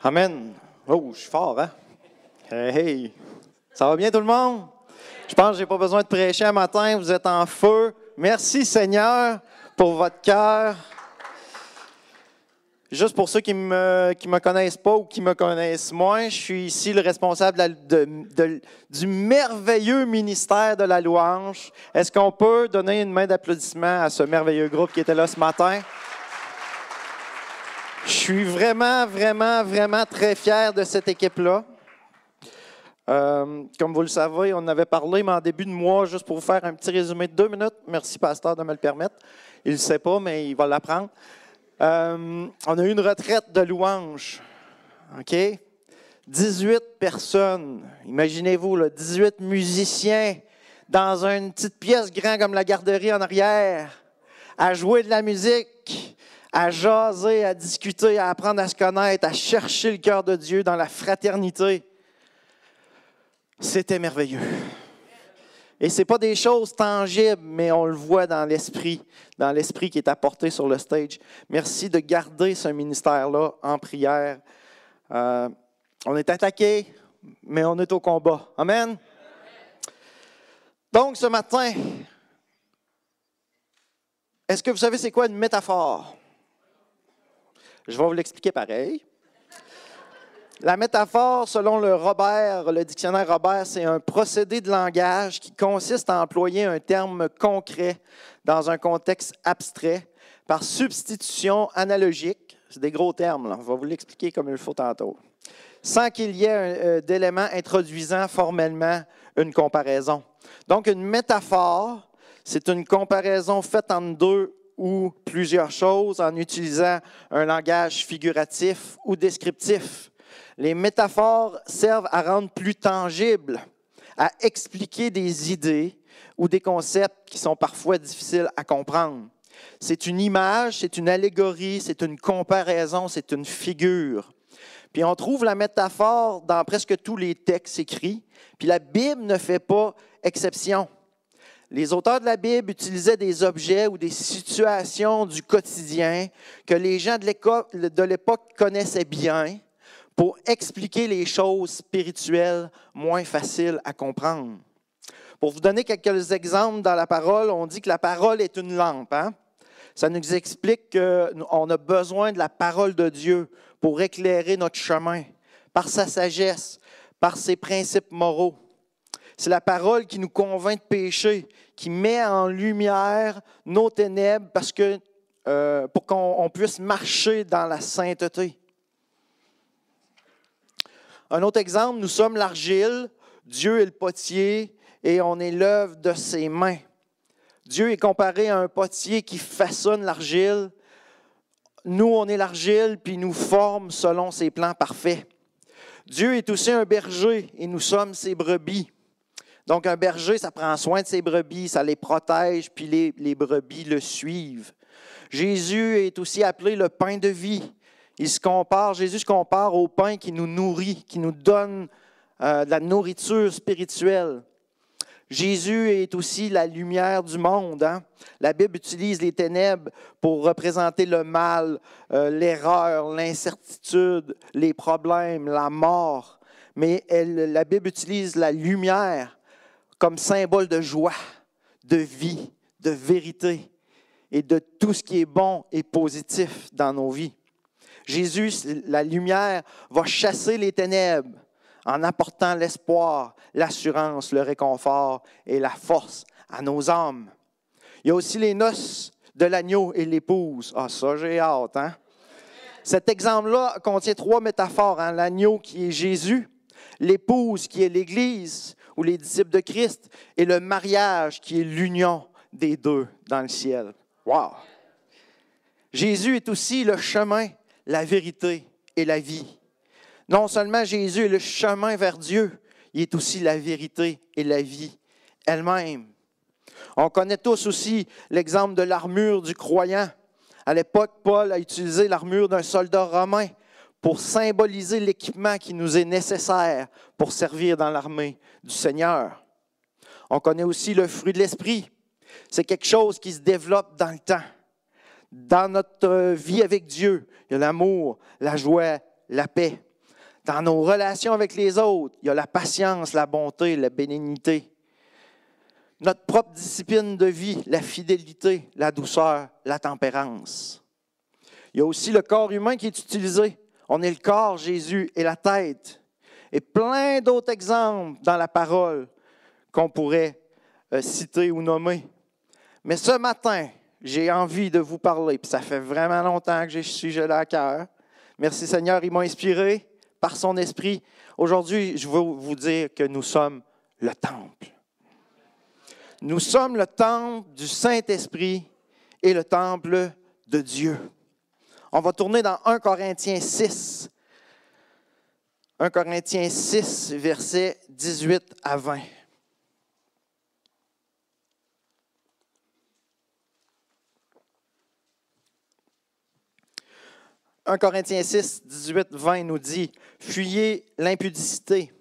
Amen. Oh, je suis fort, hein? Hey, hey. Ça va bien tout le monde? Je pense que je n'ai pas besoin de prêcher un matin. Vous êtes en feu. Merci Seigneur pour votre cœur. Juste pour ceux qui ne me, connaissent pas ou qui me connaissent moins, je suis ici le responsable du merveilleux ministère de la louange. Est-ce qu'on peut donner une main d'applaudissement à ce merveilleux groupe qui était là ce matin? Je suis vraiment, vraiment, vraiment très fier de cette équipe-là. Euh, comme vous le savez, on avait parlé, mais en début de mois, juste pour vous faire un petit résumé de deux minutes. Merci, pasteur, de me le permettre. Il ne le sait pas, mais il va l'apprendre. Euh, on a eu une retraite de louanges. OK? 18 personnes. Imaginez-vous, là, 18 musiciens dans une petite pièce grande comme la garderie en arrière, à jouer de la musique, à jaser, à discuter, à apprendre à se connaître, à chercher le cœur de Dieu dans la fraternité. C'était merveilleux. Et ce n'est pas des choses tangibles, mais on le voit dans l'esprit, dans l'esprit qui est apporté sur le stage. Merci de garder ce ministère-là en prière. Euh, on est attaqué, mais on est au combat. Amen. Donc, ce matin, est-ce que vous savez c'est quoi une métaphore? Je vais vous l'expliquer pareil. La métaphore, selon le Robert, le dictionnaire Robert, c'est un procédé de langage qui consiste à employer un terme concret dans un contexte abstrait par substitution analogique. C'est des gros termes, là. on va vous l'expliquer comme il faut tantôt. Sans qu'il y ait euh, d'éléments introduisant formellement une comparaison. Donc, une métaphore, c'est une comparaison faite entre deux ou plusieurs choses en utilisant un langage figuratif ou descriptif. Les métaphores servent à rendre plus tangible, à expliquer des idées ou des concepts qui sont parfois difficiles à comprendre. C'est une image, c'est une allégorie, c'est une comparaison, c'est une figure. Puis on trouve la métaphore dans presque tous les textes écrits, puis la Bible ne fait pas exception. Les auteurs de la Bible utilisaient des objets ou des situations du quotidien que les gens de l'époque connaissaient bien pour expliquer les choses spirituelles moins faciles à comprendre. Pour vous donner quelques exemples dans la parole, on dit que la parole est une lampe. hein? Ça nous explique qu'on a besoin de la parole de Dieu pour éclairer notre chemin par sa sagesse, par ses principes moraux. C'est la parole qui nous convainc de pécher, qui met en lumière nos ténèbres parce que, euh, pour qu'on on puisse marcher dans la sainteté. Un autre exemple, nous sommes l'argile, Dieu est le potier et on est l'œuvre de ses mains. Dieu est comparé à un potier qui façonne l'argile. Nous, on est l'argile, puis nous forme selon ses plans parfaits. Dieu est aussi un berger et nous sommes ses brebis. Donc, un berger, ça prend soin de ses brebis, ça les protège, puis les, les brebis le suivent. Jésus est aussi appelé le pain de vie. Il se compare, Jésus se compare au pain qui nous nourrit, qui nous donne euh, de la nourriture spirituelle. Jésus est aussi la lumière du monde. hein. La Bible utilise les ténèbres pour représenter le mal, euh, l'erreur, l'incertitude, les problèmes, la mort. Mais elle- la Bible utilise la lumière comme symbole de joie, de vie, de vérité et de tout ce qui est bon et positif dans nos vies. Jésus, la lumière, va chasser les ténèbres en apportant l'espoir, l'assurance, le réconfort et la force à nos âmes. Il y a aussi les noces de l'agneau et l'épouse. Ah, ça, j'ai hâte, hein? Cet exemple-là contient trois métaphores. hein? L'agneau qui est Jésus, l'épouse qui est l'Église ou les disciples de Christ, et le mariage qui est l'union des deux dans le ciel. Wow! Jésus est aussi le chemin, la vérité et la vie. Non seulement Jésus est le chemin vers Dieu, il est aussi la vérité et la vie elle-même. On connaît tous aussi l'exemple de l'armure du croyant. À l'époque, Paul a utilisé l'armure d'un soldat romain pour symboliser l'équipement qui nous est nécessaire pour servir dans l'armée du Seigneur. On connaît aussi le fruit de l'esprit. C'est quelque chose qui se développe dans le temps. Dans notre vie avec Dieu, il y a l'amour, la joie, la paix. Dans nos relations avec les autres, il y a la patience, la bonté, la bénignité. Notre propre discipline de vie, la fidélité, la douceur, la tempérance. Il y a aussi le corps humain qui est utilisé. On est le corps, Jésus, et la tête. Et plein d'autres exemples dans la parole qu'on pourrait euh, citer ou nommer. Mais ce matin, j'ai envie de vous parler, puis ça fait vraiment longtemps que je suis gelé à cœur. Merci Seigneur, il m'a inspiré par son esprit. Aujourd'hui, je veux vous dire que nous sommes le temple. Nous sommes le temple du Saint-Esprit et le temple de Dieu. On va tourner dans 1 Corinthiens 6. 1 Corinthiens 6, versets 18 à 20. 1 Corinthiens 6, 18, 20 nous dit, Fuyez l'impudicité.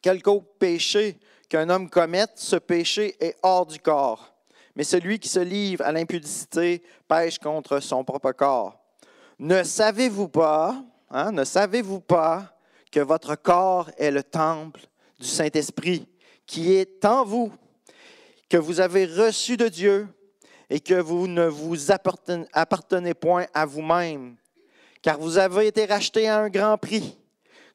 Quelque péché qu'un homme commette, ce péché est hors du corps. Mais celui qui se livre à l'impudicité pêche contre son propre corps. Ne savez-vous pas, hein, ne savez-vous pas que votre corps est le temple du Saint-Esprit qui est en vous, que vous avez reçu de Dieu et que vous ne vous appartenez point à vous-même, car vous avez été racheté à un grand prix.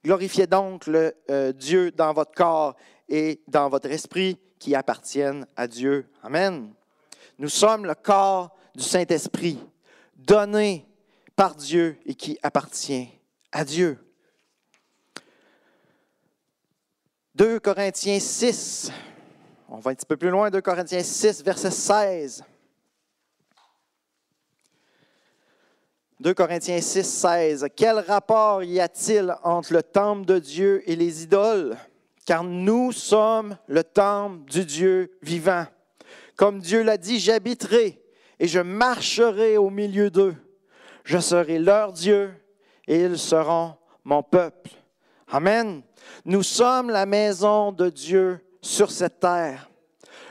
Glorifiez donc le euh, Dieu dans votre corps et dans votre esprit qui appartiennent à Dieu. Amen. Nous sommes le corps du Saint-Esprit, donné par Dieu et qui appartient à Dieu. 2 Corinthiens 6, on va un petit peu plus loin, 2 Corinthiens 6, verset 16. 2 Corinthiens 6, 16. Quel rapport y a-t-il entre le temple de Dieu et les idoles? Car nous sommes le temple du Dieu vivant. Comme Dieu l'a dit, j'habiterai et je marcherai au milieu d'eux. Je serai leur Dieu et ils seront mon peuple. Amen. Nous sommes la maison de Dieu sur cette terre.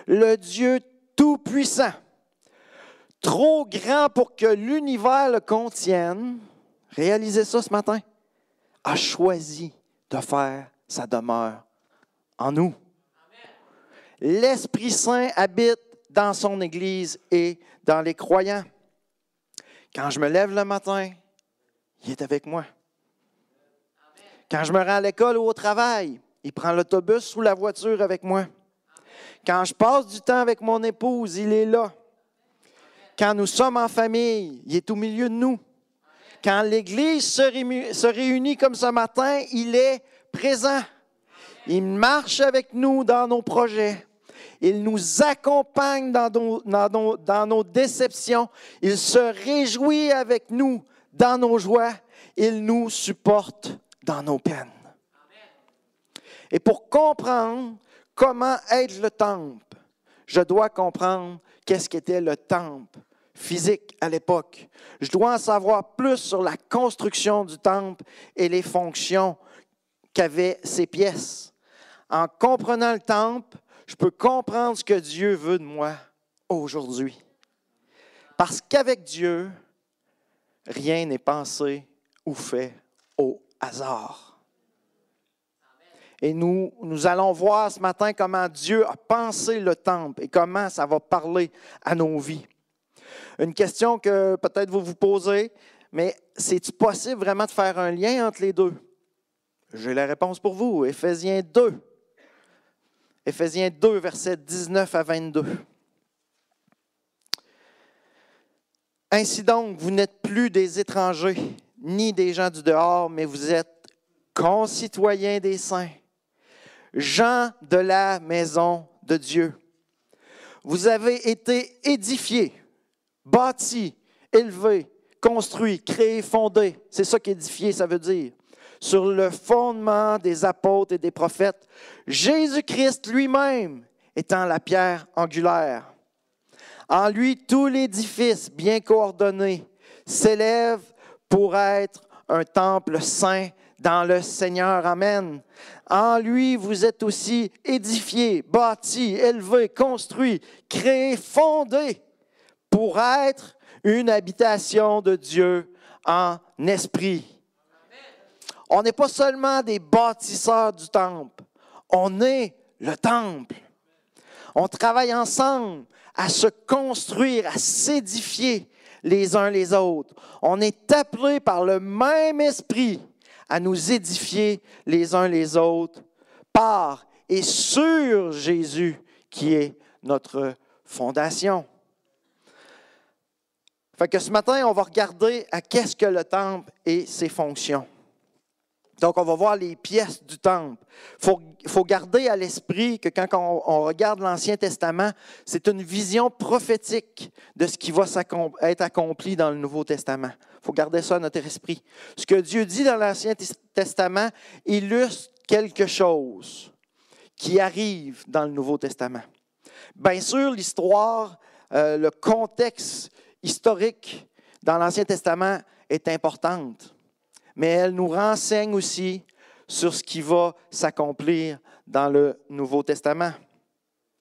Le Dieu Tout-Puissant, trop grand pour que l'univers le contienne, réalisez ça ce matin, a choisi de faire sa demeure en nous. L'Esprit Saint habite dans son Église et dans les croyants. Quand je me lève le matin, il est avec moi. Quand je me rends à l'école ou au travail, il prend l'autobus ou la voiture avec moi. Quand je passe du temps avec mon épouse, il est là. Quand nous sommes en famille, il est au milieu de nous. Quand l'Église se réunit comme ce matin, il est présent. Il marche avec nous dans nos projets. Il nous accompagne dans nos, déceptions. Il se réjouit avec nous dans nos joies. Il nous supporte dans nos peines. Et pour comprendre comment être le temple, je dois comprendre qu'est-ce qu'était le temple physique à l'époque. Je dois en savoir plus sur la construction du temple et les fonctions qu'avaient ces pièces. En comprenant le temple, je peux comprendre ce que Dieu veut de moi aujourd'hui. Parce qu'avec Dieu, rien n'est pensé ou fait au hasard. Et nous, nous allons voir ce matin comment Dieu a pensé le temple et comment ça va parler à nos vies. Une question que peut-être vous vous posez, mais c'est-il possible vraiment de faire un lien entre les deux? J'ai la réponse pour vous. Éphésiens 2, Éphésiens 2, versets 19 à 22. Ainsi donc, vous n'êtes plus des étrangers, ni des gens du dehors, mais vous êtes concitoyens des saints, gens de la maison de Dieu. Vous avez été édifiés, bâtis, élevés, construits, créés, fondés. C'est ça qu'édifier, ça veut dire sur le fondement des apôtres et des prophètes, Jésus-Christ lui-même étant la pierre angulaire. En lui, tout l'édifice bien coordonné s'élève pour être un temple saint dans le Seigneur. Amen. En lui, vous êtes aussi édifiés, bâtis, élevés, construits, créés, fondés pour être une habitation de Dieu en esprit On n'est pas seulement des bâtisseurs du temple, on est le temple. On travaille ensemble à se construire, à s'édifier les uns les autres. On est appelé par le même esprit à nous édifier les uns les autres par et sur Jésus qui est notre fondation. Fait que ce matin, on va regarder à qu'est-ce que le temple et ses fonctions. Donc, on va voir les pièces du temple. Il faut, garder à l'esprit que quand on, regarde l'Ancien Testament, c'est une vision prophétique de ce qui va être accompli dans le Nouveau Testament. Il faut garder ça à notre esprit. Ce que Dieu dit dans l'Ancien Testament illustre quelque chose qui arrive dans le Nouveau Testament. Bien sûr, l'histoire, euh, le contexte historique dans l'Ancien Testament est importante mais elle nous renseigne aussi sur ce qui va s'accomplir dans le Nouveau Testament.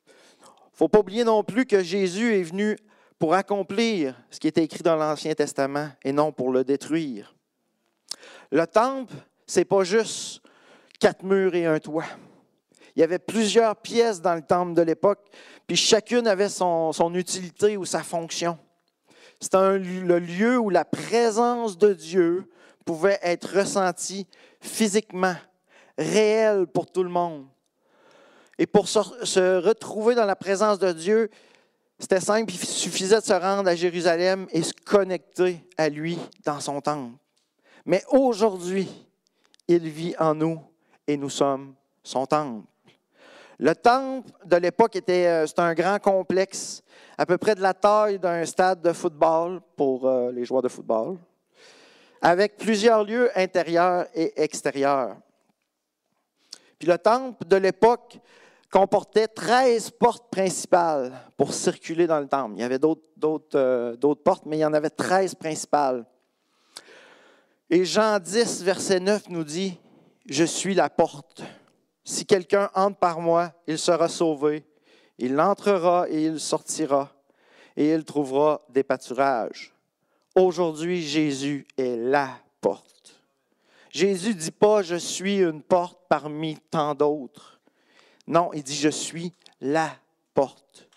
Il ne faut pas oublier non plus que Jésus est venu pour accomplir ce qui était écrit dans l'Ancien Testament et non pour le détruire. Le temple, ce n'est pas juste quatre murs et un toit. Il y avait plusieurs pièces dans le temple de l'époque, puis chacune avait son, utilité ou sa fonction. C'était le lieu où la présence de Dieu pouvait être ressenti physiquement, réel pour tout le monde. Et pour se retrouver dans la présence de Dieu, c'était simple, il suffisait de se rendre à Jérusalem et se connecter à lui dans son temple. Mais aujourd'hui, il vit en nous et nous sommes son temple. Le temple de l'époque était euh, un grand complexe, à peu près de la taille d'un stade de football pour euh, les joueurs de football avec plusieurs lieux intérieurs et extérieurs. Puis le temple de l'époque comportait 13 portes principales pour circuler dans le temple. Il y avait euh, d'autres portes, mais il y en avait 13 principales. Et Jean 10, verset 9 nous dit, Je suis la porte. Si quelqu'un entre par moi, il sera sauvé. Il entrera et il sortira, et il trouvera des pâturages. Aujourd'hui, Jésus est la porte. Jésus ne dit pas je suis une porte parmi tant d'autres. Non, il dit je suis la porte.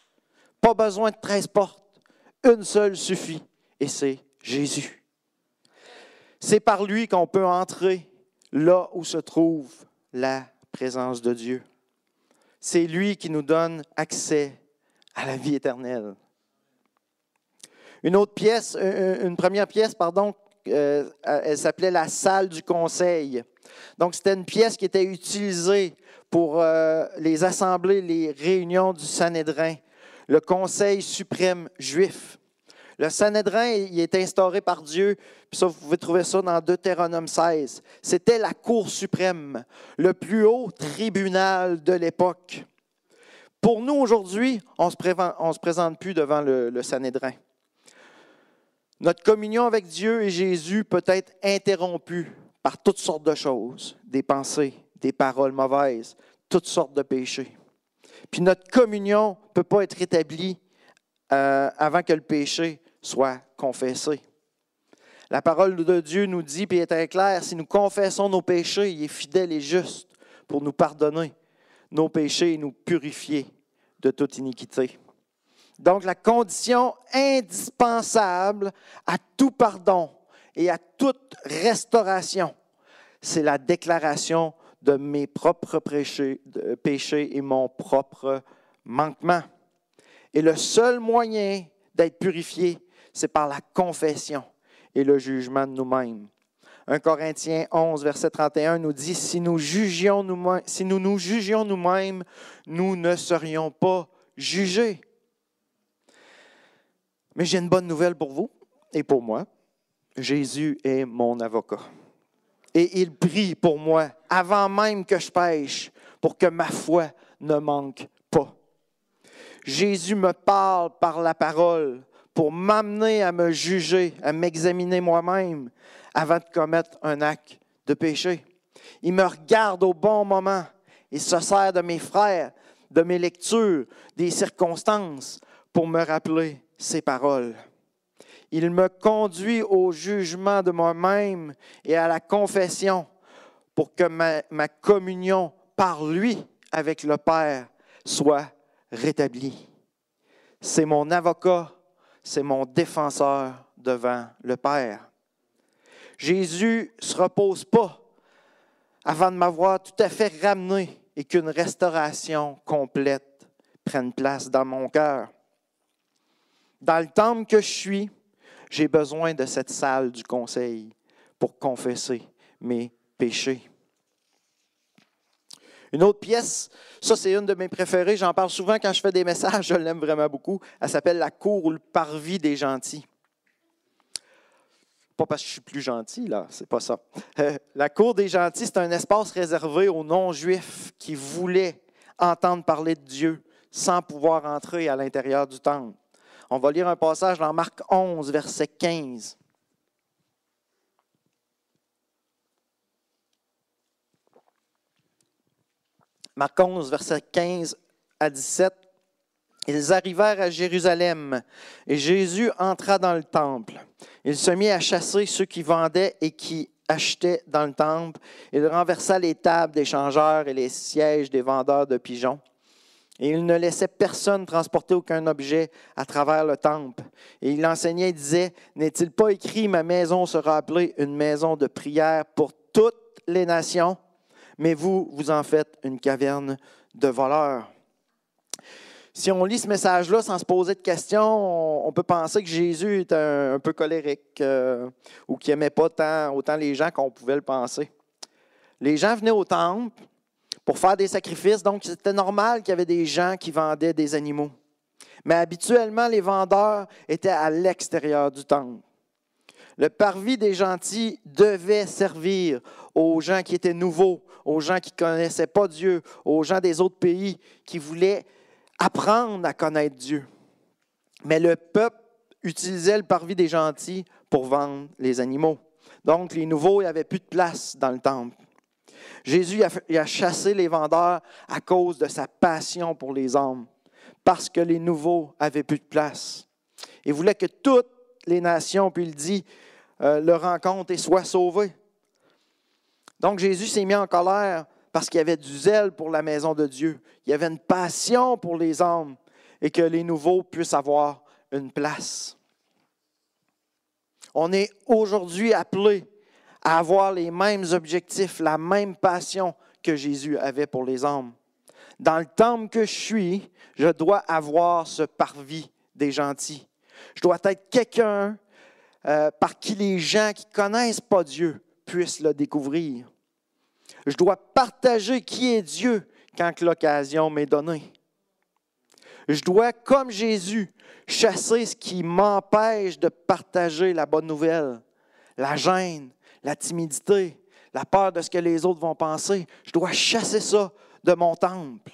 Pas besoin de 13 portes. Une seule suffit et c'est Jésus. C'est par lui qu'on peut entrer là où se trouve la présence de Dieu. C'est lui qui nous donne accès à la vie éternelle. Une autre pièce, euh, euh, une première pièce, pardon, euh, elle s'appelait la salle du conseil. Donc, c'était une pièce qui était utilisée pour les assemblées, les réunions du Sanhédrin, le conseil suprême juif. Le Sanhédrin, il est instauré par Dieu, puis ça, vous pouvez trouver ça dans Deutéronome 16. C'était la Cour suprême, le plus haut tribunal de l'époque. Pour nous, aujourd'hui, on ne se, présente plus devant le, le Sanhédrin. Notre communion avec Dieu et Jésus peut être interrompue par toutes sortes de choses, des pensées, des paroles mauvaises, toutes sortes de péchés. Puis notre communion ne peut pas être établie euh, avant que le péché soit confessé. La parole de Dieu nous dit, puis est très claire, si nous confessons nos péchés, il est fidèle et juste pour nous pardonner nos péchés et nous purifier de toute iniquité. Donc la condition indispensable à tout pardon et à toute restauration, c'est la déclaration de mes propres péchés, et mon propre manquement. Et le seul moyen d'être purifié, c'est par la confession et le jugement de nous-mêmes. 1 Corinthiens 11, verset 31 nous dit, si nous, jugions si nous nous jugions nous-mêmes, nous ne serions pas jugés. Mais j'ai une bonne nouvelle pour vous et pour moi. Jésus est mon avocat. Et il prie pour moi avant même que je pêche pour que ma foi ne manque pas. Jésus me parle par la parole pour m'amener à me juger, à m'examiner moi-même avant de commettre un acte de péché. Il me regarde au bon moment et se sert de mes frères, de mes lectures, des circonstances pour me rappeler ses paroles. Il me conduit au jugement de moi-même et à la confession pour que ma, communion par lui avec le Père soit rétablie. C'est mon avocat, c'est mon défenseur devant le Père. Jésus ne se repose pas avant de m'avoir tout à fait ramené et qu'une restauration complète prenne place dans mon cœur. Dans le temple que je suis, j'ai besoin de cette salle du conseil pour confesser mes péchés. Une autre pièce, ça c'est une de mes préférées, j'en parle souvent quand je fais des messages, je l'aime vraiment beaucoup. Elle s'appelle La cour ou le parvis des gentils. Pas parce que je suis plus gentil, là, c'est pas ça. La cour des gentils, c'est un espace réservé aux non-juifs qui voulaient entendre parler de Dieu sans pouvoir entrer à l'intérieur du temple. On va lire un passage dans Marc 11, verset 15. Marc 11, verset 15 à 17. Ils arrivèrent à Jérusalem et Jésus entra dans le temple. Il se mit à chasser ceux qui vendaient et qui achetaient dans le temple. Il renversa les tables des changeurs et les sièges des vendeurs de pigeons. Et il ne laissait personne transporter aucun objet à travers le temple. Et il enseignait et disait, N'est-il pas écrit, ma maison sera appelée une maison de prière pour toutes les nations, mais vous, vous en faites une caverne de voleurs. Si on lit ce message-là sans se poser de questions, on, peut penser que Jésus est un, peu colérique euh, ou qu'il n'aimait pas tant, autant les gens qu'on pouvait le penser. Les gens venaient au temple, pour faire des sacrifices. Donc, c'était normal qu'il y avait des gens qui vendaient des animaux. Mais habituellement, les vendeurs étaient à l'extérieur du temple. Le parvis des gentils devait servir aux gens qui étaient nouveaux, aux gens qui ne connaissaient pas Dieu, aux gens des autres pays qui voulaient apprendre à connaître Dieu. Mais le peuple utilisait le parvis des gentils pour vendre les animaux. Donc, les nouveaux, avait plus de place dans le temple. Jésus a, chassé les vendeurs à cause de sa passion pour les hommes, parce que les nouveaux avaient plus de place. Il voulait que toutes les nations, puis il dit, euh, le rencontrent et soient sauvées. Donc Jésus s'est mis en colère parce qu'il y avait du zèle pour la maison de Dieu. Il y avait une passion pour les hommes et que les nouveaux puissent avoir une place. On est aujourd'hui appelés à avoir les mêmes objectifs, la même passion que Jésus avait pour les hommes. Dans le temple que je suis, je dois avoir ce parvis des gentils. Je dois être quelqu'un euh, par qui les gens qui ne connaissent pas Dieu puissent le découvrir. Je dois partager qui est Dieu quand l'occasion m'est donnée. Je dois, comme Jésus, chasser ce qui m'empêche de partager la bonne nouvelle, la gêne, la timidité, la peur de ce que les autres vont penser. Je dois chasser ça de mon temple.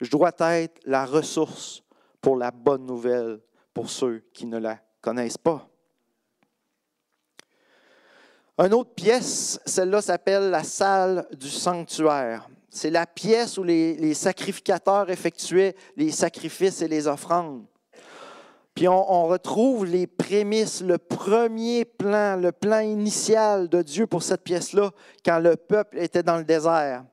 Je dois être la ressource pour la bonne nouvelle pour ceux qui ne la connaissent pas. Une autre pièce, celle-là s'appelle la salle du sanctuaire. C'est la pièce où les, sacrificateurs effectuaient les sacrifices et les offrandes. Puis on, retrouve les prémices, le premier plan, le plan initial de Dieu pour cette pièce-là, quand le peuple était dans le désert.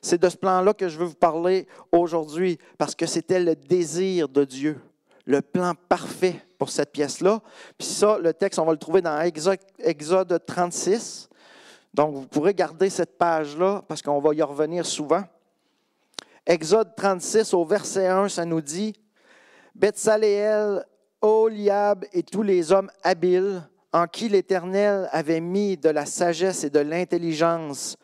C'est de ce plan-là que je veux vous parler aujourd'hui, parce que c'était le désir de Dieu, le plan parfait pour cette pièce-là. Puis ça, le texte, on va le trouver dans Exode 36. Donc, vous pourrez garder cette page-là, parce qu'on va y revenir souvent. Exode 36, au verset 1, ça nous dit Betsaléel, Oliab et tous les hommes habiles en qui l'Éternel avait mis de la sagesse et de l'intelligence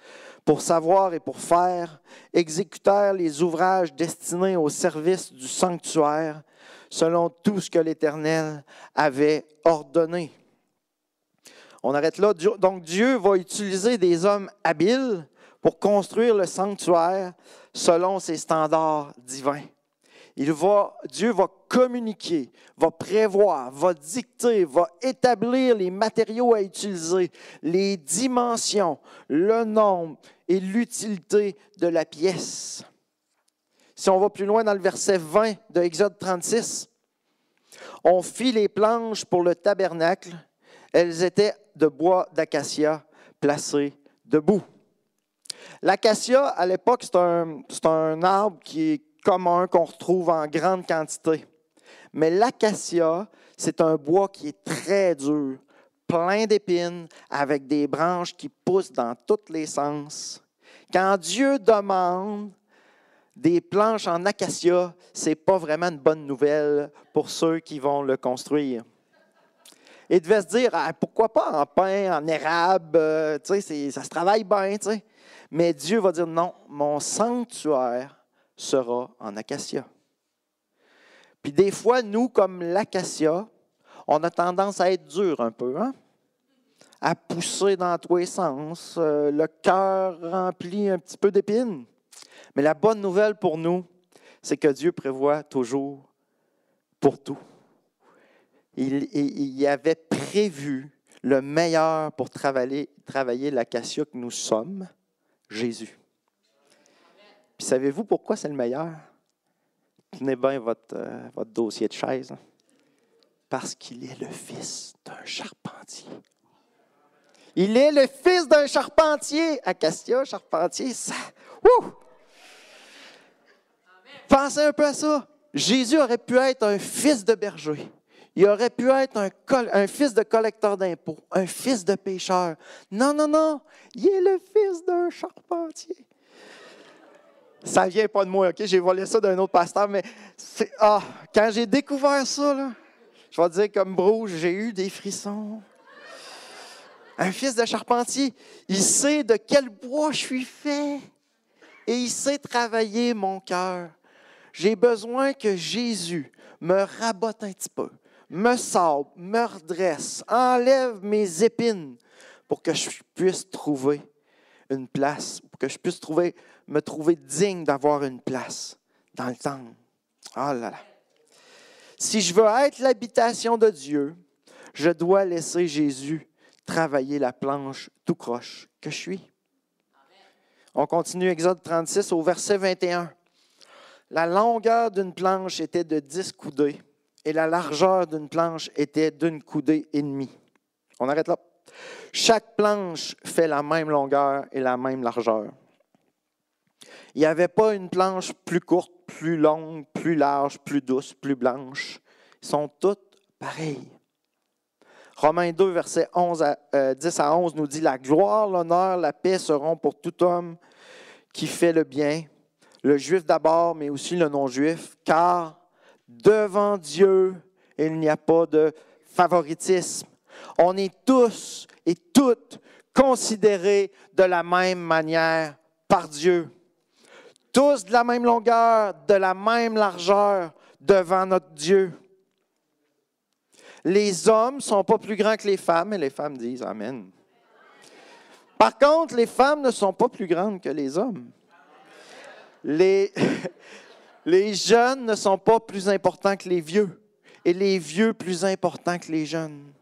pour savoir et pour faire, exécutèrent les ouvrages destinés au service du sanctuaire, selon tout ce que l'Éternel avait ordonné. On arrête là. Donc Dieu va utiliser des hommes habiles pour construire le sanctuaire selon ses standards divins. Il va, Dieu va communiquer, va prévoir, va dicter, va établir les matériaux à utiliser, les dimensions, le nombre et l'utilité de la pièce. Si on va plus loin dans le verset 20 de Exode 36, on fit les planches pour le tabernacle. Elles étaient de bois d'acacia placées debout. L'acacia, à l'époque, c'est un, un arbre qui est commun, qu'on retrouve en grande quantité. Mais l'acacia, c'est un bois qui est très dur, plein d'épines, avec des branches qui poussent dans tous les sens. Quand Dieu demande des planches en acacia, ce n'est pas vraiment une bonne nouvelle pour ceux qui vont le construire. Et devait se dire, ah, pourquoi pas en pain, en érable, euh, ça se travaille bien. Mais Dieu va dire, non, mon sanctuaire sera en acacia. Puis des fois, nous, comme l'acacia, on a tendance à être dur un peu, hein? à pousser dans tous les sens, euh, le cœur rempli un petit peu d'épines. Mais la bonne nouvelle pour nous, c'est que Dieu prévoit toujours pour tout. Il, avait prévu le meilleur pour travailler, travailler l'acacia que nous sommes, Jésus. Savez-vous pourquoi c'est le meilleur? Tenez bien votre, euh, dossier de chaise. Hein. Parce qu'il est le fils d'un charpentier. Il est le fils d'un charpentier. Acacia, charpentier, ça. Pensez un peu à ça. Jésus aurait pu être un fils de berger. Il aurait pu être un, un fils de collecteur d'impôts, un fils de pêcheur. Non, non, non. Il est le fils d'un charpentier. Ça vient pas de moi, OK? J'ai volé ça d'un autre pasteur, mais c'est. Ah, quand j'ai découvert ça, là, je vais dire comme Bruce, j'ai eu des frissons. Un fils de charpentier, il sait de quel bois je suis fait et il sait travailler mon cœur. J'ai besoin que Jésus me rabote un petit peu, me sable, me redresse, enlève mes épines pour que je puisse trouver une place, que je puisse trouver, me trouver digne d'avoir une place dans le temple. Ah là là. Si je veux être l'habitation de Dieu, je dois laisser Jésus travailler la planche tout croche que je suis. On continue Exode 36 au verset 21. La longueur d'une planche était de 10 coudées et la largeur d'une planche était d'une coudée et demie. On arrête là. Chaque planche fait la même longueur et la même largeur. Il n'y avait pas une planche plus courte, plus longue, plus large, plus douce, plus blanche. Ils sont toutes pareilles. Romains 2, versets 11 à, 10 euh, à 11 nous dit, La gloire, l'honneur, la paix seront pour tout homme qui fait le bien, le juif d'abord, mais aussi le non-juif, car devant Dieu, il n'y a pas de favoritisme. On est tous et toutes considérés de la même manière par Dieu. Tous de la même longueur, de la même largeur devant notre Dieu. Les hommes ne sont pas plus grands que les femmes et les femmes disent Amen. Par contre, les femmes ne sont pas plus grandes que les hommes. Les, les jeunes ne sont pas plus importants que les vieux et les vieux plus importants que les jeunes.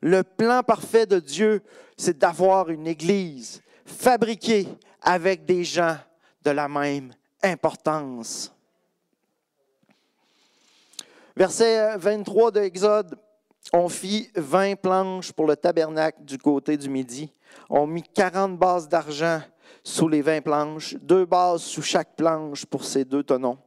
Le plan parfait de Dieu, c'est d'avoir une Église fabriquée avec des gens de la même importance. Verset 23 de Exode, on fit 20 planches pour le tabernacle du côté du midi. On mit 40 bases d'argent sous les 20 planches, deux bases sous chaque planche pour ces deux tonneaux.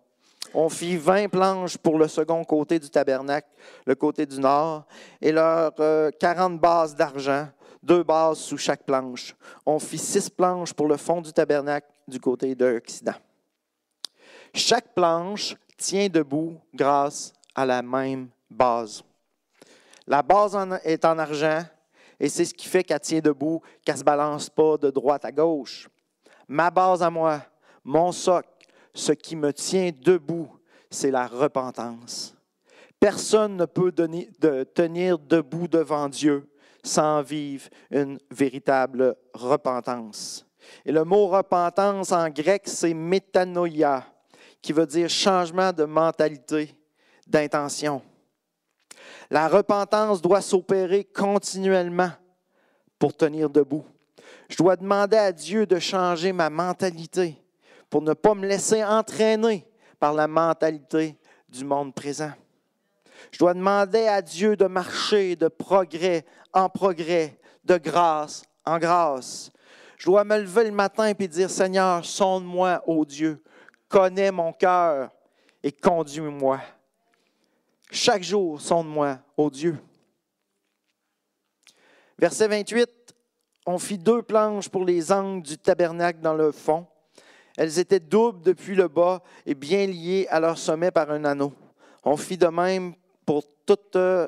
On fit 20 planches pour le second côté du tabernacle, le côté du nord, et leurs 40 bases d'argent, deux bases sous chaque planche. On fit six planches pour le fond du tabernacle du côté de l'Occident. Chaque planche tient debout grâce à la même base. La base est en argent et c'est ce qui fait qu'elle tient debout, qu'elle ne se balance pas de droite à gauche. Ma base à moi, mon socle, ce qui me tient debout, c'est la repentance. Personne ne peut tenir debout devant Dieu sans vivre une véritable repentance. Et le mot repentance en grec, c'est métanoïa, qui veut dire changement de mentalité, d'intention. La repentance doit s'opérer continuellement pour tenir debout. Je dois demander à Dieu de changer ma mentalité pour ne pas me laisser entraîner par la mentalité du monde présent. Je dois demander à Dieu de marcher de progrès en progrès, de grâce en grâce. Je dois me lever le matin et dire, Seigneur, sonde-moi, ô Dieu, connais mon cœur et conduis-moi. Chaque jour, sonde-moi, ô Dieu. Verset 28, on fit deux planches pour les angles du tabernacle dans le fond. Elles étaient doubles depuis le bas et bien liées à leur sommet par un anneau. On fit de même pour toutes euh,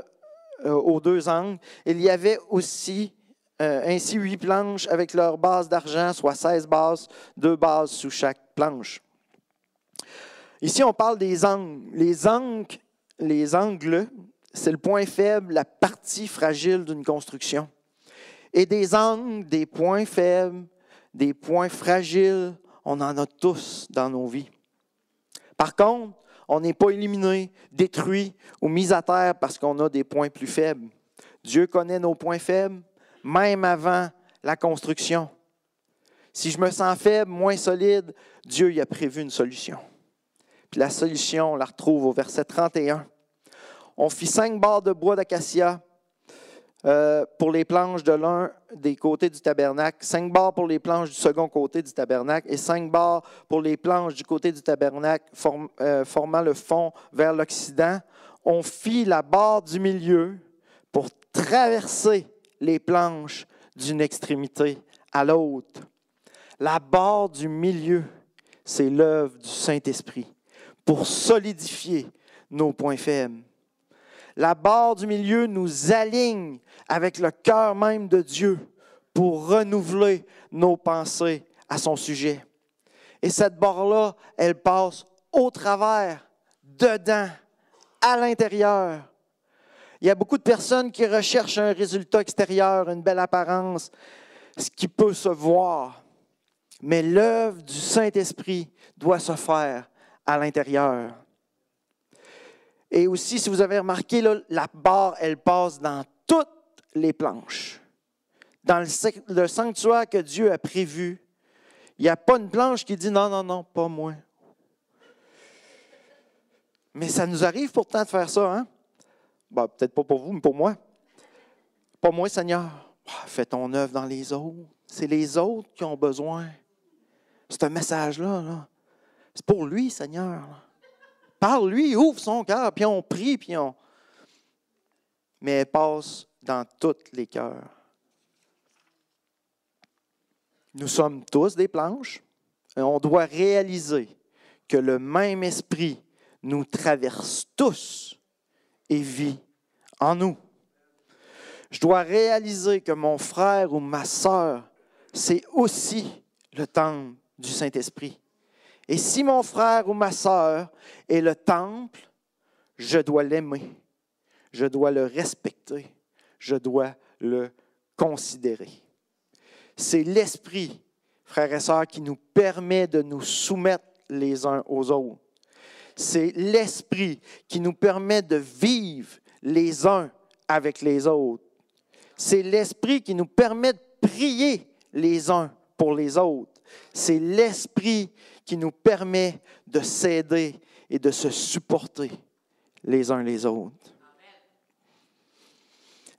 aux deux angles. Il y avait aussi euh, ainsi huit planches avec leur base d'argent, soit 16 bases, deux bases sous chaque planche. Ici, on parle des angles. Les angles, les angles c'est le point faible, la partie fragile d'une construction. Et des angles, des points faibles, des points fragiles, on en a tous dans nos vies. Par contre, on n'est pas éliminé, détruit ou mis à terre parce qu'on a des points plus faibles. Dieu connaît nos points faibles, même avant la construction. Si je me sens faible, moins solide, Dieu y a prévu une solution. Puis la solution, on la retrouve au verset 31. On fit cinq barres de bois d'acacia euh, pour les planches de l'un des côtés du tabernacle, cinq barres pour les planches du second côté du tabernacle et cinq barres pour les planches du côté du tabernacle euh, formant le fond vers l'Occident. On fit la barre du milieu pour traverser les planches d'une extrémité à l'autre. La barre du milieu, c'est l'œuvre du Saint-Esprit pour solidifier nos points faibles. La barre du milieu nous aligne avec le cœur même de Dieu pour renouveler nos pensées à son sujet. Et cette barre-là, elle passe au travers, dedans, à l'intérieur. Il y a beaucoup de personnes qui recherchent un résultat extérieur, une belle apparence, ce qui peut se voir. Mais l'œuvre du Saint-Esprit doit se faire à l'intérieur. Et aussi, si vous avez remarqué, la barre, elle passe dans toutes les planches. Dans le, sanctuaire que Dieu a prévu, il n'y a pas une planche qui dit non, non, non, pas moi. Mais ça nous arrive pourtant de faire ça, hein? Ben, peut-être pas pour vous, mais pour moi. Pas moi, Seigneur. Ah, fais ton œuvre dans les autres. C'est les autres qui ont besoin. C'est un message-là. -là, c'est pour lui, Seigneur. Parle-lui, ouvre son cœur, puis on prie, puis on. Mais elle passe dans tous les cœurs. Nous sommes tous des planches et on doit réaliser que le même esprit nous traverse tous et vit en nous. Je dois réaliser que mon frère ou ma sœur, c'est aussi le temple du Saint-Esprit. Et si mon frère ou ma sœur est le temple, je dois l'aimer, je dois le respecter, je dois le considérer. C'est l'Esprit, frères et sœurs, qui nous permet de nous soumettre les uns aux autres. C'est l'Esprit qui nous permet de vivre les uns avec les autres. C'est l'Esprit qui nous permet de prier les uns pour les autres. C'est l'Esprit qui nous permet de s'aider et de se supporter les uns les autres.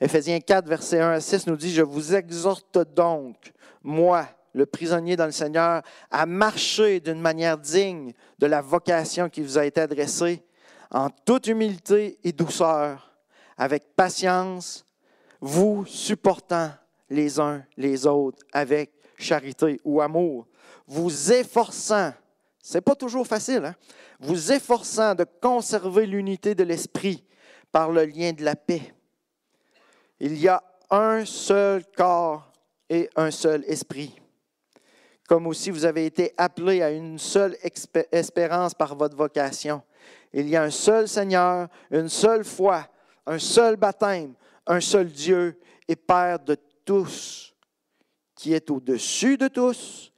Éphésiens 4, verset 1 à 6 nous dit, Je vous exhorte donc, moi, le prisonnier dans le Seigneur, à marcher d'une manière digne de la vocation qui vous a été adressée, en toute humilité et douceur, avec patience, vous supportant les uns les autres avec charité ou amour, vous efforçant, c'est pas toujours facile, hein, vous efforçant de conserver l'unité de l'esprit par le lien de la paix. Il y a un seul corps et un seul esprit. Comme aussi vous avez été appelés à une seule espérance par votre vocation. Il y a un seul Seigneur, une seule foi, un seul baptême, un seul Dieu et Père de tous, qui est au-dessus de tous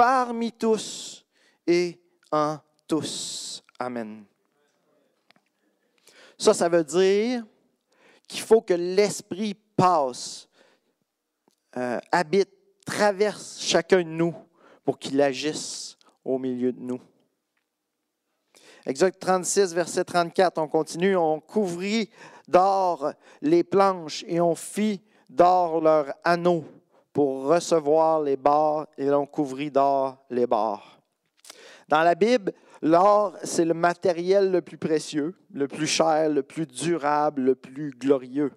parmi tous et en tous. Amen. Ça, ça veut dire qu'il faut que l'Esprit passe, euh, habite, traverse chacun de nous pour qu'il agisse au milieu de nous. Exode 36, verset 34, on continue. On couvrit d'or les planches et on fit d'or leurs anneaux pour recevoir les barres et l'on couvrit d'or les barres. Dans la Bible, l'or, c'est le matériel le plus précieux, le plus cher, le plus durable, le plus glorieux.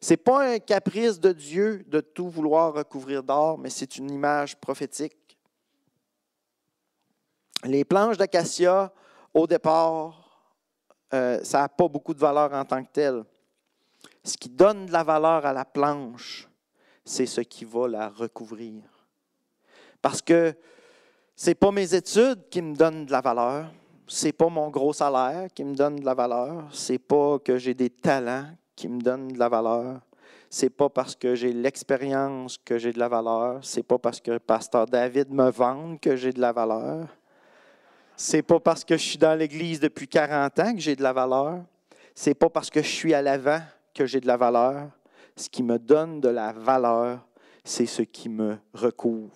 Ce n'est pas un caprice de Dieu de tout vouloir recouvrir d'or, mais c'est une image prophétique. Les planches d'acacia, au départ, euh, ça n'a pas beaucoup de valeur en tant que tel. Ce qui donne de la valeur à la planche, c'est ce qui va la recouvrir. Parce que ce n'est pas mes études qui me donnent de la valeur, ce n'est pas mon gros salaire qui me donne de la valeur, ce n'est pas que j'ai des talents qui me donnent de la valeur, c'est pas parce que j'ai l'expérience que j'ai de la valeur, c'est pas parce que pasteur David me vend que j'ai de la valeur. C'est pas parce que je suis dans l'église depuis 40 ans que j'ai de la valeur. C'est pas parce que je suis à l'avant que j'ai de la valeur. Ce qui me donne de la valeur, c'est ce qui me recouvre.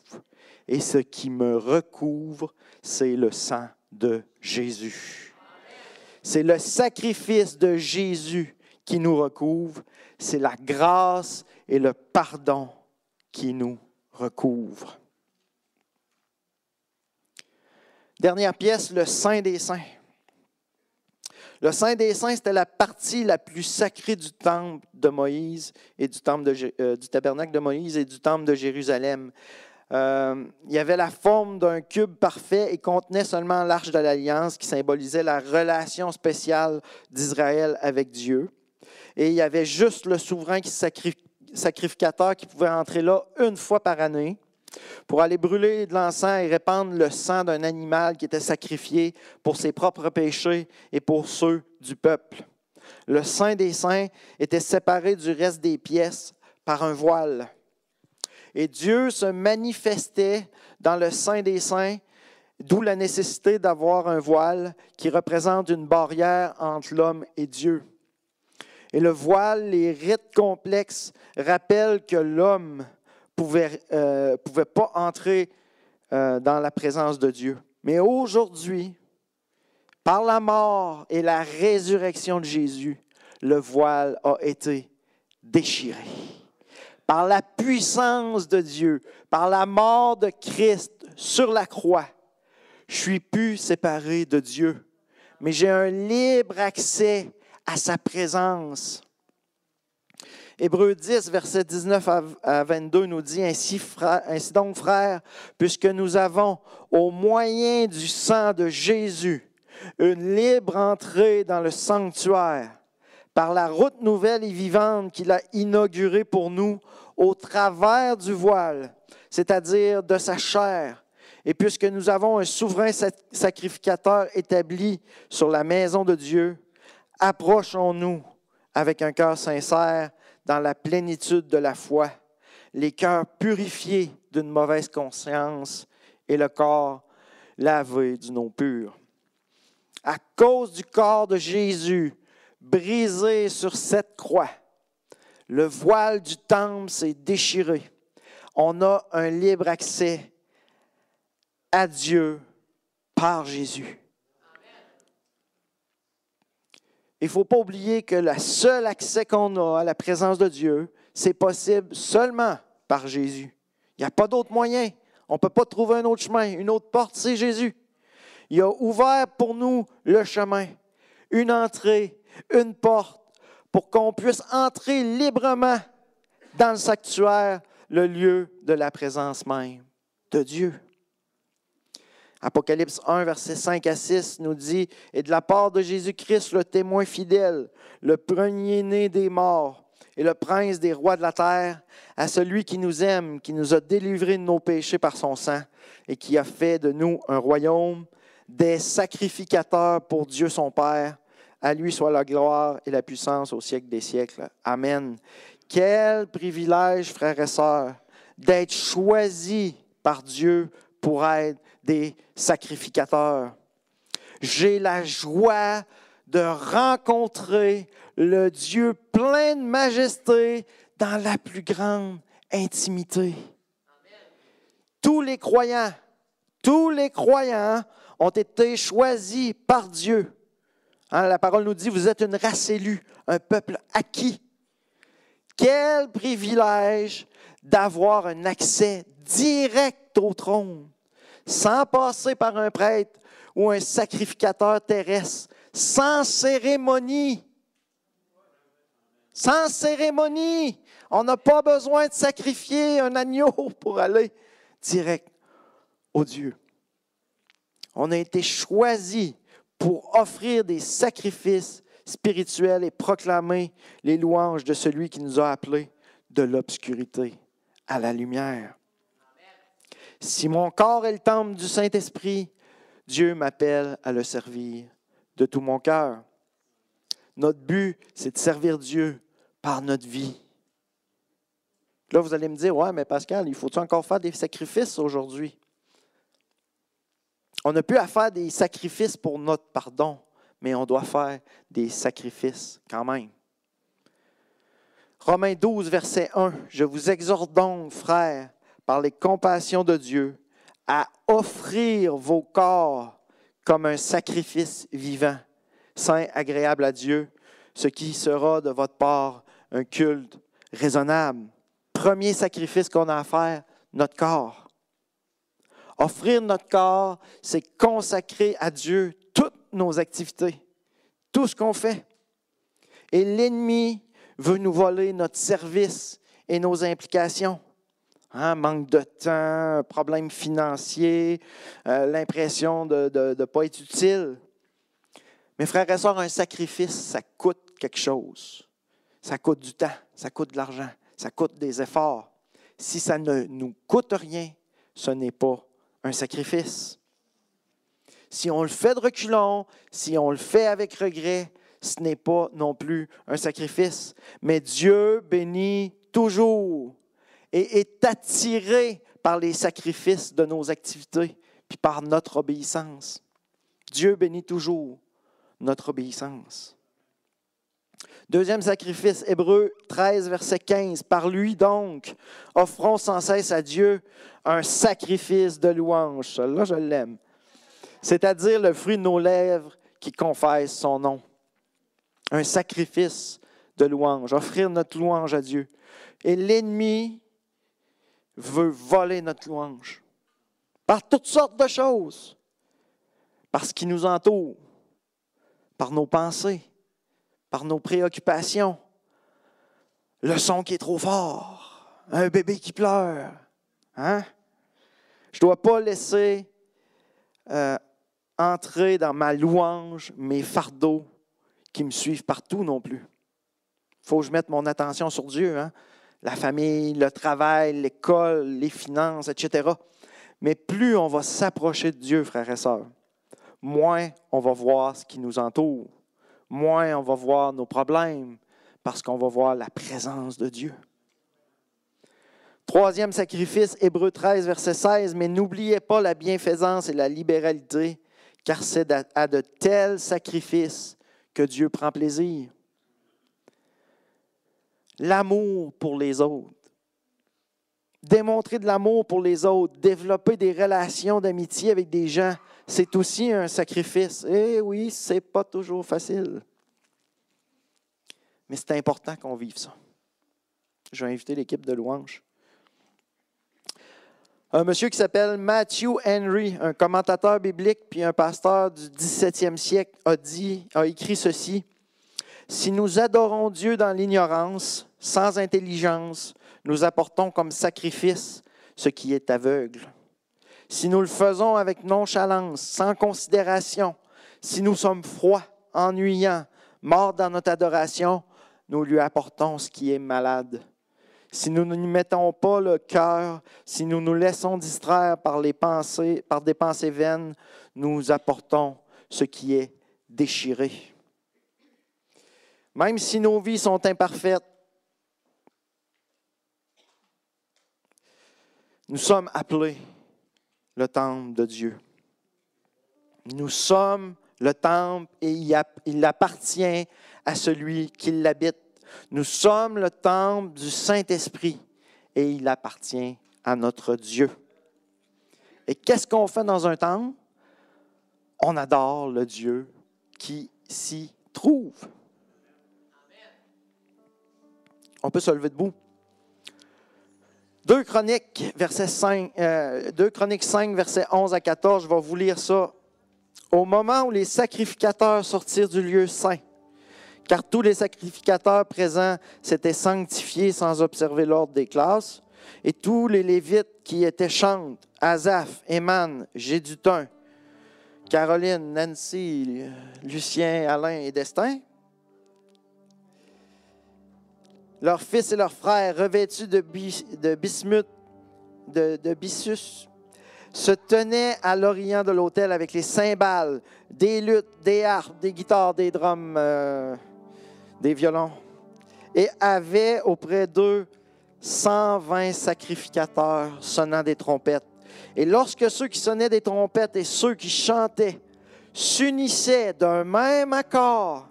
Et ce qui me recouvre, c'est le sang de Jésus. C'est le sacrifice de Jésus qui nous recouvre. C'est la grâce et le pardon qui nous recouvrent. Dernière pièce, le Saint des Saints. Le Saint des Saints, c'était la partie la plus sacrée du temple de Moïse et du, temple de, euh, du tabernacle de Moïse et du temple de Jérusalem. Euh, il y avait la forme d'un cube parfait et contenait seulement l'arche de l'alliance qui symbolisait la relation spéciale d'Israël avec Dieu. Et il y avait juste le souverain qui sacrificateur qui pouvait entrer là une fois par année pour aller brûler de l'encens et répandre le sang d'un animal qui était sacrifié pour ses propres péchés et pour ceux du peuple. Le Saint des Saints était séparé du reste des pièces par un voile. Et Dieu se manifestait dans le Saint des Saints, d'où la nécessité d'avoir un voile qui représente une barrière entre l'homme et Dieu. Et le voile, les rites complexes rappellent que l'homme pouvait, euh, pas entrer euh, dans la présence de Dieu. Mais aujourd'hui, par la mort et la résurrection de Jésus, le voile a été déchiré. Par la puissance de Dieu, par la mort de Christ sur la croix, je suis plus séparé de Dieu, mais j'ai un libre accès à sa présence. Hébreu 10, verset 19 à 22 nous dit ainsi, ainsi donc, frères, puisque nous avons, au moyen du sang de Jésus, une libre entrée dans le sanctuaire, par la route nouvelle et vivante qu'il a inaugurée pour nous au travers du voile, c'est-à-dire de sa chair. Et puisque nous avons un souverain sacrificateur établi sur la maison de Dieu, approchons-nous avec un cœur sincère dans la plénitude de la foi, les cœurs purifiés d'une mauvaise conscience et le corps lavé d'une eau pure. À cause du corps de Jésus brisé sur cette croix, le voile du temple s'est déchiré. On a un libre accès à Dieu par Jésus. Il ne faut pas oublier que le seul accès qu'on a à la présence de Dieu, c'est possible seulement par Jésus. Il n'y a pas d'autre moyen. On ne peut pas trouver un autre chemin, une autre porte, c'est Jésus. Il a ouvert pour nous le chemin, une entrée, une porte, pour qu'on puisse entrer librement dans le sanctuaire, le lieu de la présence même de Dieu. Apocalypse 1, verset 5 à 6 nous dit, Et de la part de Jésus-Christ, le témoin fidèle, le premier-né des morts et le prince des rois de la terre, à celui qui nous aime, qui nous a délivrés de nos péchés par son sang, et qui a fait de nous un royaume, des sacrificateurs pour Dieu son Père. À lui soit la gloire et la puissance au siècle des siècles. Amen. Quel privilège, frères et sœurs, d'être choisis par Dieu pour être des sacrificateurs. J'ai la joie de rencontrer le Dieu plein de majesté dans la plus grande intimité. Tous les croyants, tous les croyants ont été choisis par Dieu. Hein, la parole nous dit, vous êtes une race élue, un peuple acquis. Quel privilège d'avoir un accès direct au trône, sans passer par un prêtre ou un sacrificateur terrestre, sans cérémonie. Sans cérémonie. On n'a pas besoin de sacrifier un agneau pour aller direct au Dieu. On a été choisi pour offrir des sacrifices spirituels et proclamer les louanges de celui qui nous a appelés de l'obscurité à la lumière. Si mon corps est le temple du Saint-Esprit, Dieu m'appelle à le servir de tout mon cœur. Notre but, c'est de servir Dieu par notre vie. Là, vous allez me dire, ouais, mais Pascal, il faut-tu encore faire des sacrifices aujourd'hui? On n'a plus à faire des sacrifices pour notre pardon, mais on doit faire des sacrifices quand même. Romains 12, verset 1. Je vous exhorte donc, frères, par les compassions de Dieu, à offrir vos corps comme un sacrifice vivant, saint, agréable à Dieu, ce qui sera de votre part un culte raisonnable. Premier sacrifice qu'on a à faire, notre corps. Offrir notre corps, c'est consacrer à Dieu toutes nos activités, tout ce qu'on fait. Et l'ennemi veut nous voler notre service et nos implications. Hein, manque de temps, problème financier, euh, l'impression de ne pas être utile. Mes frères et sœurs, un sacrifice, ça coûte quelque chose. Ça coûte du temps, ça coûte de l'argent, ça coûte des efforts. Si ça ne nous coûte rien, ce n'est pas un sacrifice. Si on le fait de reculons, si on le fait avec regret, ce n'est pas non plus un sacrifice. Mais Dieu bénit toujours et est attiré par les sacrifices de nos activités, puis par notre obéissance. Dieu bénit toujours notre obéissance. Deuxième sacrifice, Hébreu 13, verset 15. Par lui donc, offrons sans cesse à Dieu un sacrifice de louange. Celui-là, je l'aime. C'est-à-dire le fruit de nos lèvres qui confesse son nom. Un sacrifice de louange, offrir notre louange à Dieu. Et l'ennemi veut voler notre louange par toutes sortes de choses, parce qu'il nous entoure, par nos pensées, par nos préoccupations, le son qui est trop fort, un bébé qui pleure. Hein? Je ne dois pas laisser euh, entrer dans ma louange mes fardeaux qui me suivent partout non plus. Il faut que je mette mon attention sur Dieu, hein? La famille, le travail, l'école, les finances, etc. Mais plus on va s'approcher de Dieu, frères et sœurs, moins on va voir ce qui nous entoure moins on va voir nos problèmes parce qu'on va voir la présence de Dieu. Troisième sacrifice, Hébreu 13, verset 16, mais n'oubliez pas la bienfaisance et la libéralité, car c'est à de tels sacrifices que Dieu prend plaisir. L'amour pour les autres. Démontrer de l'amour pour les autres, développer des relations d'amitié avec des gens c'est aussi un sacrifice. Eh oui, c'est pas toujours facile. Mais c'est important qu'on vive ça. Je vais inviter l'équipe de louange. Un monsieur qui s'appelle Matthew Henry, un commentateur biblique puis un pasteur du 17e siècle, a dit, a écrit ceci. Si nous adorons Dieu dans l'ignorance, sans intelligence, nous apportons comme sacrifice ce qui est aveugle si nous le faisons avec nonchalance, sans considération, si nous sommes froids, ennuyants, morts dans notre adoration, nous lui apportons ce qui est malade. Si nous n'y mettons pas le cœur, si nous nous laissons distraire par, les pensées, par des pensées vaines, nous apportons ce qui est déchiré. Même si nos vies sont imparfaites, nous sommes appelés le temple de Dieu. Nous sommes le temple et il appartient à celui qui l'habite. Nous sommes le temple du Saint-Esprit et il appartient à notre Dieu. Et qu'est-ce qu'on fait dans un temple? On adore le Dieu qui s'y trouve. On peut se lever debout. 2 Chroniques, verset 5, euh, 2 Chroniques 5, verset 11 à 14, je vais vous lire ça. Au moment où les sacrificateurs sortirent du lieu saint, car tous les sacrificateurs présents s'étaient sanctifiés sans observer l'ordre des classes, et tous les Lévites qui étaient chantes, Azaph, Eman, Gédutin, Caroline, Nancy, Lucien, Alain et Destin, leurs fils et leurs frères, revêtus de, bismuth, de, de se tenaient à l'orient de l'autel avec les cymbales, des luttes, des harpes, des guitares, des drums, euh, des violons, et avaient auprès d'eux 120 sacrificateurs sonnant des trompettes. Et lorsque ceux qui sonnaient des trompettes et ceux qui chantaient s'unissaient d'un même accord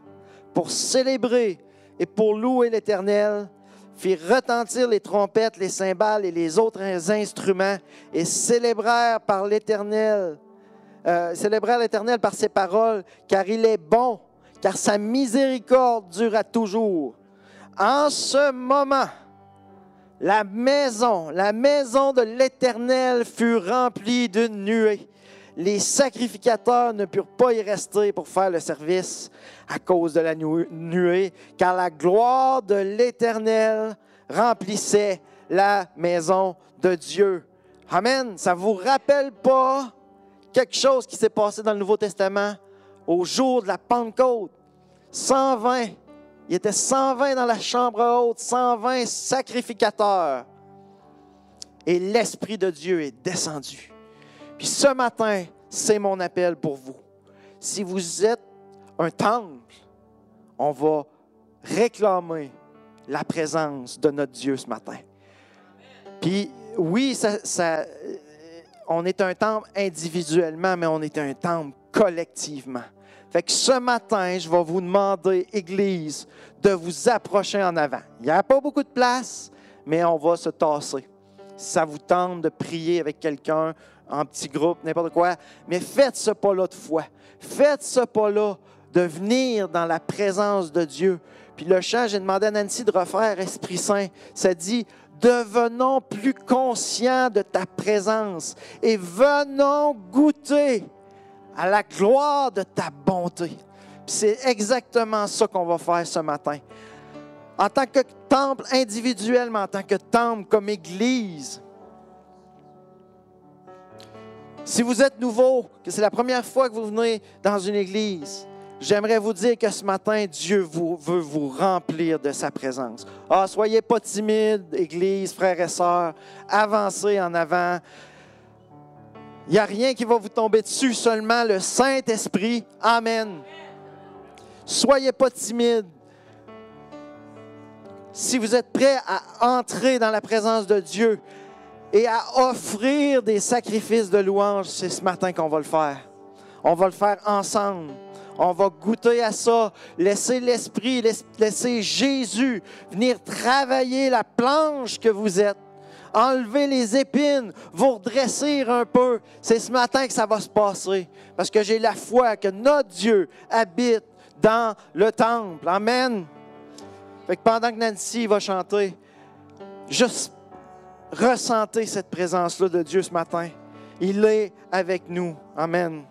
pour célébrer et pour louer l'Éternel, firent retentir les trompettes, les cymbales et les autres instruments et célébrèrent par l'Éternel, euh, célébrèrent l'Éternel par ses paroles, car il est bon, car sa miséricorde dure à toujours. En ce moment, la maison, la maison de l'Éternel fut remplie d'une nuée les sacrificateurs ne purent pas y rester pour faire le service à cause de la nuée, car la gloire de l'Éternel remplissait la maison de Dieu. Amen. Ça ne vous rappelle pas quelque chose qui s'est passé dans le Nouveau Testament au jour de la Pentecôte? 120. Il y était 120 dans la chambre haute, 120 sacrificateurs. Et l'Esprit de Dieu est descendu. Puis ce matin, c'est mon appel pour vous. Si vous êtes un temple, on va réclamer la présence de notre Dieu ce matin. Puis oui, ça, on est un temple individuellement, mais on est un temple collectivement. Fait que ce matin, je vais vous demander, Église, de vous approcher en avant. Il n'y a pas beaucoup de place, mais on va se tasser. Si ça vous tente de prier avec quelqu'un, en petit groupe, n'importe quoi. Mais faites ce pas-là de foi. Faites ce pas-là de venir dans la présence de Dieu. Puis le chant, j'ai demandé à Nancy de refaire Esprit Saint. Ça dit, devenons plus conscients de ta présence et venons goûter à la gloire de ta bonté. C'est exactement ça qu'on va faire ce matin. En tant que temple individuellement, en tant que temple comme Église, si vous êtes nouveau, que c'est la première fois que vous venez dans une église, j'aimerais vous dire que ce matin, Dieu veut vous remplir de sa présence. Ah, soyez pas timides, église, frères et sœurs, avancez en avant. Il n'y a rien qui va vous tomber dessus, seulement le Saint-Esprit. Amen. Soyez pas timides. Si vous êtes prêts à entrer dans la présence de Dieu, et à offrir des sacrifices de louange, c'est ce matin qu'on va le faire. On va le faire ensemble. On va goûter à ça, laisser l'Esprit, laisser Jésus venir travailler la planche que vous êtes, enlever les épines, vous redresser un peu. C'est ce matin que ça va se passer, parce que j'ai la foi que notre Dieu habite dans le temple. Amen. Fait que pendant que Nancy va chanter, juste Ressentez cette présence-là de Dieu ce matin. Il est avec nous. Amen.